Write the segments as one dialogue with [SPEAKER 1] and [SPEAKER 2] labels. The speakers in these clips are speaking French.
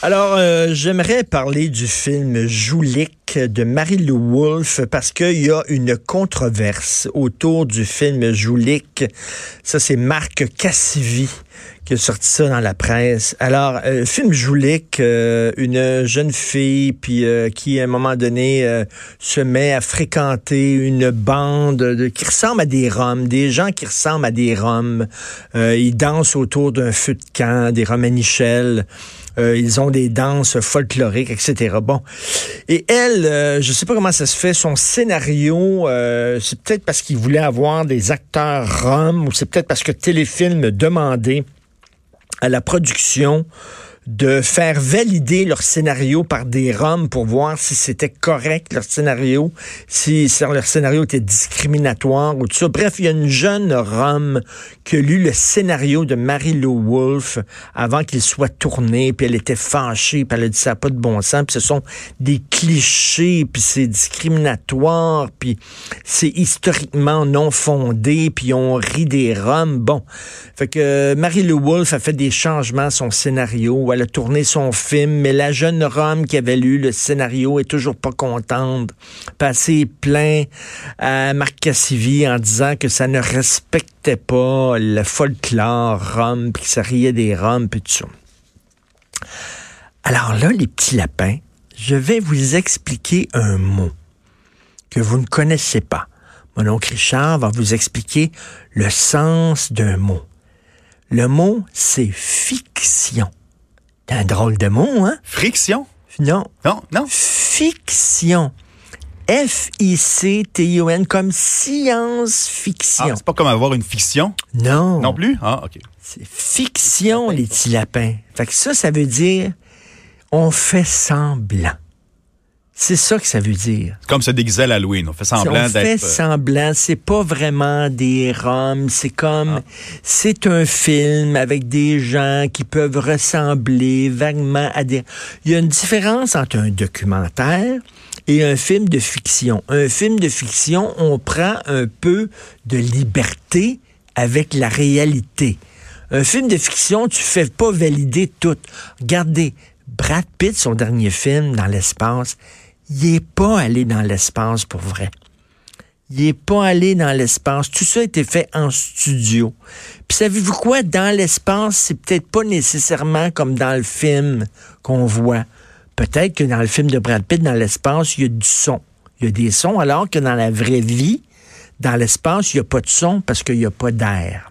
[SPEAKER 1] Alors, euh, j'aimerais parler du film Joulik de Marie-Lou Wolfe parce qu'il y a une controverse autour du film Joulik. Ça, c'est Marc Cassivi qui a sorti ça dans la presse. Alors, euh, film Joulik, euh, une jeune fille puis euh, qui, à un moment donné, euh, se met à fréquenter une bande de, qui ressemble à des Roms, des gens qui ressemblent à des Roms. Ils dansent autour d'un feu de camp, des Romanichels. Euh, ils ont des danses folkloriques, etc. Bon. Et elle, euh, je sais pas comment ça se fait, son scénario, euh, c'est peut-être parce qu'il voulait avoir des acteurs roms ou c'est peut-être parce que Téléfilm demandait à la production de faire valider leur scénario par des Roms pour voir si c'était correct leur scénario, si, si leur scénario était discriminatoire ou tout ça. Bref, il y a une jeune Rome qui a lu le scénario de Marie-Lou Wolfe avant qu'il soit tourné, puis elle était fâchée, puis elle a dit ça n'a pas de bon sens, puis ce sont des clichés, puis c'est discriminatoire, puis c'est historiquement non fondé, puis on rit des Roms. Bon, fait que euh, Marie-Lou Wolfe a fait des changements à son scénario, tourné son film, mais la jeune Rome qui avait lu le scénario est toujours pas contente. Passé plein à Marc Cassivi en disant que ça ne respectait pas le folklore Rome, puis que ça riait des Roms, puis tout ça. Alors là, les petits lapins, je vais vous expliquer un mot que vous ne connaissez pas. Mon oncle Richard va vous expliquer le sens d'un mot. Le mot, c'est fiction. C'est un drôle de mot, hein?
[SPEAKER 2] Friction?
[SPEAKER 1] Non.
[SPEAKER 2] Non, non.
[SPEAKER 1] Fiction. F-I-C-T-I-O-N, comme science-fiction.
[SPEAKER 2] Ah, c'est pas comme avoir une fiction?
[SPEAKER 1] Non.
[SPEAKER 2] non plus? Ah, OK.
[SPEAKER 1] C'est fiction, les petits lapins. Fait que ça, ça veut dire on fait semblant. C'est ça que ça veut dire.
[SPEAKER 2] Comme se déguiser à l'Halloween. On fait semblant
[SPEAKER 1] on fait
[SPEAKER 2] d'être. euh,
[SPEAKER 1] semblant, c'est pas vraiment des roms, c'est comme
[SPEAKER 2] Ah.
[SPEAKER 1] c'est un film avec des gens qui peuvent ressembler vaguement à des Il y a une différence entre un documentaire et un film de fiction. Un film de fiction, on prend un peu de liberté avec la réalité. Un film de fiction, tu fais pas valider tout. Regardez, Brad Pitt, son dernier film dans l'espace, il est pas allé dans l'espace pour vrai. Il est pas allé dans l'espace. Tout ça a été fait en studio. Puis savez-vous quoi? Dans l'espace, c'est peut-être pas nécessairement comme dans le film qu'on voit. Peut-être que dans le film de Brad Pitt, dans l'espace, il y a du son. Il y a des sons, alors que dans la vraie vie, dans l'espace, il n'y a pas de son parce qu'il n'y a pas d'air.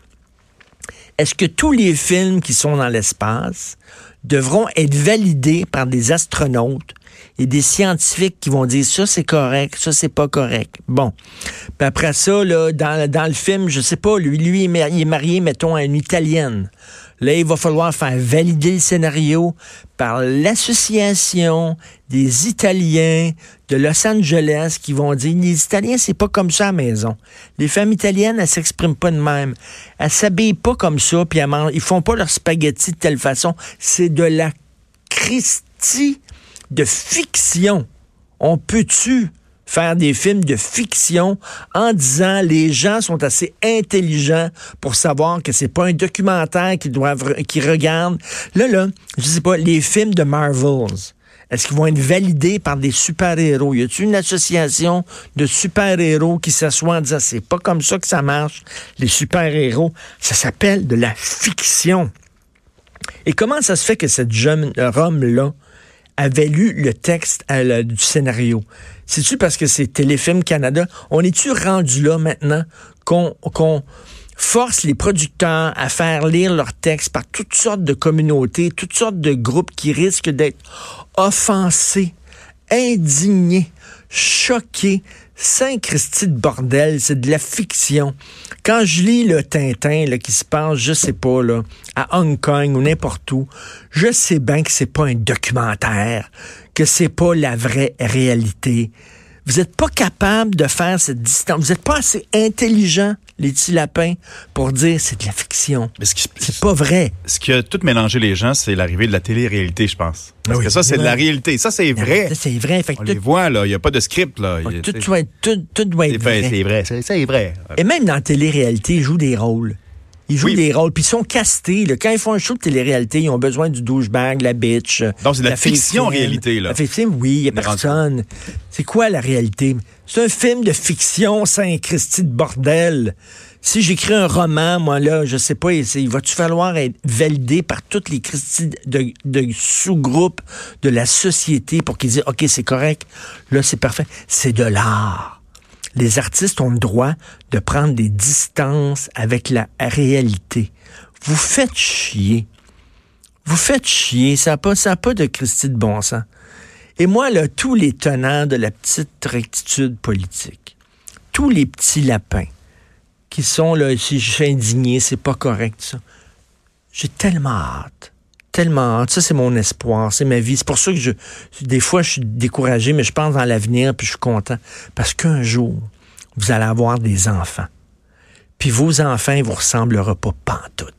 [SPEAKER 1] Est-ce que tous les films qui sont dans l'espace devront être validés par des astronautes et des scientifiques qui vont dire ça c'est correct, ça c'est pas correct. Bon. Puis après ça, là, dans, le film, je sais pas, lui, lui, il est marié, mettons, à une Italienne. Là, il va falloir faire valider le scénario par l'association des Italiens de Los Angeles qui vont dire les Italiens, c'est pas comme ça à la maison. Les femmes italiennes, elles s'expriment pas de même. Elles s'habillent pas comme ça, puis elles mangent- ils font pas leur spaghetti de telle façon. C'est de la Christie de fiction. On peut-tu faire des films de fiction en disant les gens sont assez intelligents pour savoir que c'est pas un documentaire qu'ils doivent qu'ils regardent? Là là, je sais pas les films de Marvels. Est-ce qu'ils vont être validés par des super-héros? Y a-t-il une association de super-héros qui s'assoit en disant c'est pas comme ça que ça marche, les super-héros? Ça s'appelle de la fiction. Et comment ça se fait que cette jeune Rome-là avait lu le texte la- du scénario? C'est-tu parce que c'est Téléfilm Canada? On est-tu rendu là maintenant qu'on qu'on force les producteurs à faire lire leurs textes par toutes sortes de communautés, toutes sortes de groupes qui risquent d'être offensés, indignés, choqué. Saint-Christy de bordel, c'est de la fiction. Quand je lis le Tintin qui se passe, je sais pas, là, à Hong Kong ou n'importe où, je sais bien que c'est pas un documentaire, que c'est pas la vraie réalité. Vous n'êtes pas capable de faire cette distance. Vous n'êtes pas assez intelligent, les petits lapins, pour dire c'est de la fiction.
[SPEAKER 2] Mais ce qui,
[SPEAKER 1] C'est pas vrai.
[SPEAKER 2] ce qui a tout mélangé les gens, c'est l'arrivée de la télé-réalité, je pense. Parce
[SPEAKER 1] Oui,
[SPEAKER 2] que ça, c'est de la réalité. Ça, c'est vrai.
[SPEAKER 1] Ça, C'est vrai. Fait que
[SPEAKER 2] On
[SPEAKER 1] tout,
[SPEAKER 2] les voit, là. Il n'y a pas de script, là. Il y a-
[SPEAKER 1] tout doit être, tout, tout doit être
[SPEAKER 2] c'est
[SPEAKER 1] vrai.
[SPEAKER 2] c'est vrai. C'est c'est vrai.
[SPEAKER 1] Et même dans la télé-réalité, ils jouent des rôles. Ils jouent
[SPEAKER 2] Oui.
[SPEAKER 1] des rôles, puis ils sont castés. là. Quand ils font un show de télé-réalité, ils ont besoin du douchebag, la bitch.
[SPEAKER 2] Donc, c'est de la fiction, réalité, là.
[SPEAKER 1] La fiction, oui, il n'y a personne. C'est quoi la réalité? C'est un film de fiction, Saint-Christy de bordel. Si j'écris un roman, moi, là, je sais pas, il va-tu falloir être validé par toutes les Christy de, de sous-groupes de la société pour qu'ils disent, OK, c'est correct, là, c'est parfait. C'est de l'art les artistes ont le droit de prendre des distances avec la réalité. Vous faites chier. Vous faites chier. Ça n'a pas, de Christie de bon sens. Et moi, là, tous les tenants de la petite rectitude politique, tous les petits lapins qui sont là, si je suis indigné, c'est pas correct, ça. J'ai tellement hâte. Tellement. Ça, c'est mon espoir. C'est ma vie. C'est pour ça que je, des fois, je suis découragé, mais je pense dans l'avenir, puis je suis content. Parce qu'un jour, vous allez avoir des enfants. Puis vos enfants, ils vous ressemblera pas pantoute.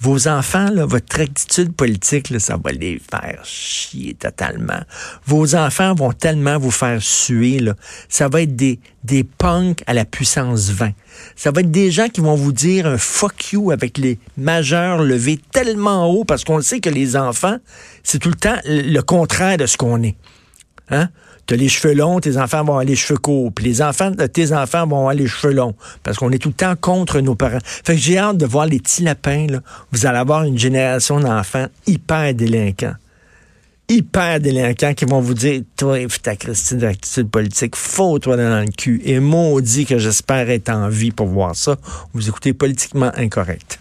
[SPEAKER 1] Vos enfants, votre rectitude politique, là, ça va les faire chier totalement. Vos enfants vont tellement vous faire suer. Ça va être des, des punks à la puissance 20. Ça va être des gens qui vont vous dire un fuck you avec les majeurs levés tellement haut parce qu'on sait que les enfants, c'est tout le temps le contraire de ce qu'on est. Hein? T'as les cheveux longs, tes enfants vont avoir les cheveux courts. Puis les enfants de tes enfants vont avoir les cheveux longs. Parce qu'on est tout le temps contre nos parents. Fait que j'ai hâte de voir les petits lapins. Vous allez avoir une génération d'enfants hyper délinquants. Hyper délinquants qui vont vous dire, toi, ta Christine d'attitude politique, faut-toi dans le cul. Et maudit que j'espère être en vie pour voir ça. Vous écoutez politiquement incorrect.